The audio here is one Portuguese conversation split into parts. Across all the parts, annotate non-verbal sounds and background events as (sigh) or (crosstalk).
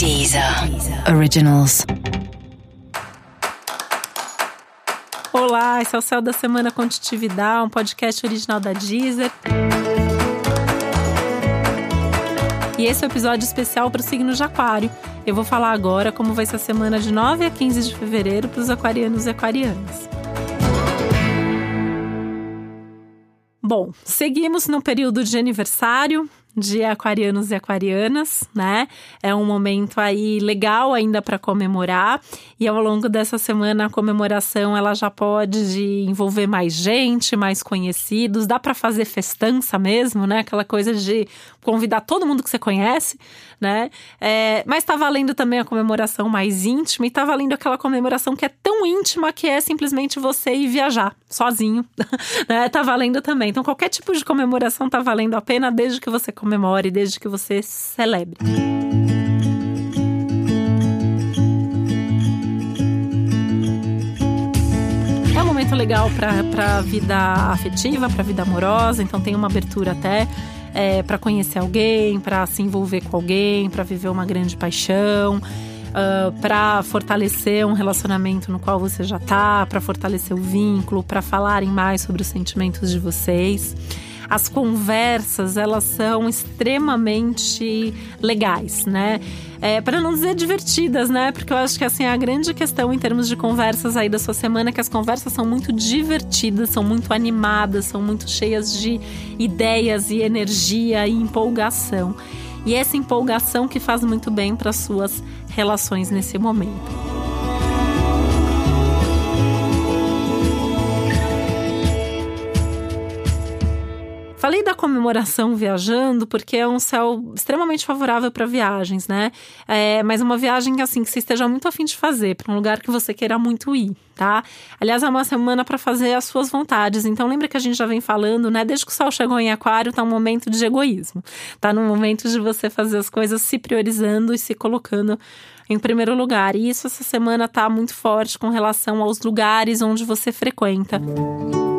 Deezer Originals. Olá, esse é o Céu da Semana Contitividade, um podcast original da Deezer. E esse é o um episódio especial para o signo de Aquário. Eu vou falar agora como vai ser a semana de 9 a 15 de fevereiro para os aquarianos e aquarianas. Bom, seguimos no período de aniversário, de aquarianos e aquarianas, né? É um momento aí legal ainda para comemorar e ao longo dessa semana a comemoração ela já pode envolver mais gente, mais conhecidos, dá para fazer festança mesmo, né? Aquela coisa de convidar todo mundo que você conhece, né? É, mas tá valendo também a comemoração mais íntima e tá valendo aquela comemoração que é tão íntima que é simplesmente você ir viajar sozinho, (laughs) né? Tá valendo também. Então qualquer tipo de comemoração tá valendo a pena desde que você comemore, desde que você celebre. É um momento legal para a vida afetiva, para a vida amorosa, então tem uma abertura até é, para conhecer alguém, para se envolver com alguém, para viver uma grande paixão. Uh, para fortalecer um relacionamento no qual você já tá, para fortalecer o vínculo, para falarem mais sobre os sentimentos de vocês as conversas elas são extremamente legais, né? É, para não dizer divertidas, né? Porque eu acho que assim a grande questão em termos de conversas aí da sua semana é que as conversas são muito divertidas, são muito animadas, são muito cheias de ideias e energia e empolgação. E essa empolgação que faz muito bem para suas relações nesse momento. Falei da comemoração viajando porque é um céu extremamente favorável para viagens, né? É, mas uma viagem assim que você esteja muito afim de fazer, para um lugar que você queira muito ir, tá? Aliás, é uma semana para fazer as suas vontades. Então lembra que a gente já vem falando, né? Desde que o sol chegou em Aquário, tá um momento de egoísmo. Tá no momento de você fazer as coisas se priorizando e se colocando em primeiro lugar. E isso essa semana tá muito forte com relação aos lugares onde você frequenta. Música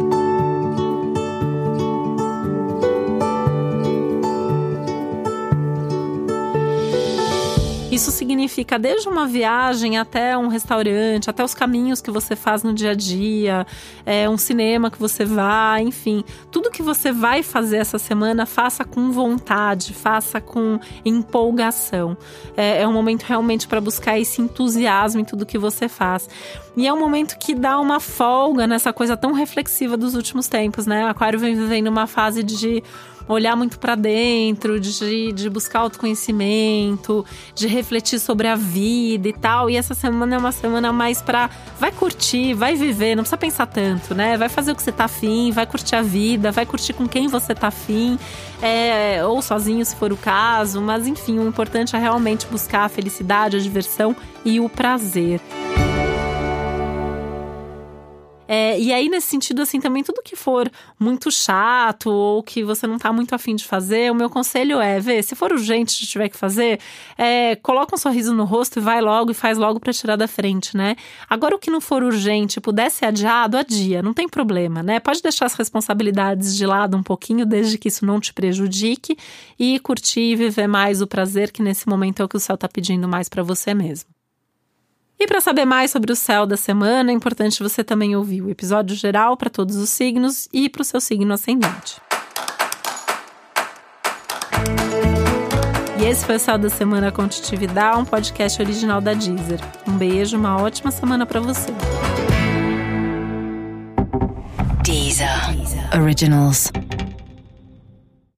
Isso significa desde uma viagem até um restaurante, até os caminhos que você faz no dia a dia, é, um cinema que você vai, enfim. Tudo que você vai fazer essa semana, faça com vontade, faça com empolgação. É, é um momento realmente para buscar esse entusiasmo em tudo que você faz. E é um momento que dá uma folga nessa coisa tão reflexiva dos últimos tempos, né? O Aquário vem vivendo uma fase de olhar muito para dentro, de, de buscar autoconhecimento, de refletir sobre a vida e tal. E essa semana é uma semana mais para vai curtir, vai viver, não precisa pensar tanto, né? Vai fazer o que você tá afim, vai curtir a vida, vai curtir com quem você tá afim, é, ou sozinho se for o caso. Mas enfim, o importante é realmente buscar a felicidade, a diversão e o prazer. É, e aí, nesse sentido, assim, também tudo que for muito chato ou que você não tá muito afim de fazer, o meu conselho é ver, se for urgente tiver que fazer, é, coloca um sorriso no rosto e vai logo e faz logo para tirar da frente, né? Agora, o que não for urgente, puder ser adiado, adia, não tem problema, né? Pode deixar as responsabilidades de lado um pouquinho, desde que isso não te prejudique e curtir e viver mais o prazer, que nesse momento é o que o céu tá pedindo mais para você mesmo. E para saber mais sobre o céu da semana, é importante você também ouvir o episódio geral para todos os signos e para o seu signo ascendente. E esse foi o Céu da Semana Contitividade, um podcast original da Deezer. Um beijo, uma ótima semana para você. Deezer. Deezer. Originals.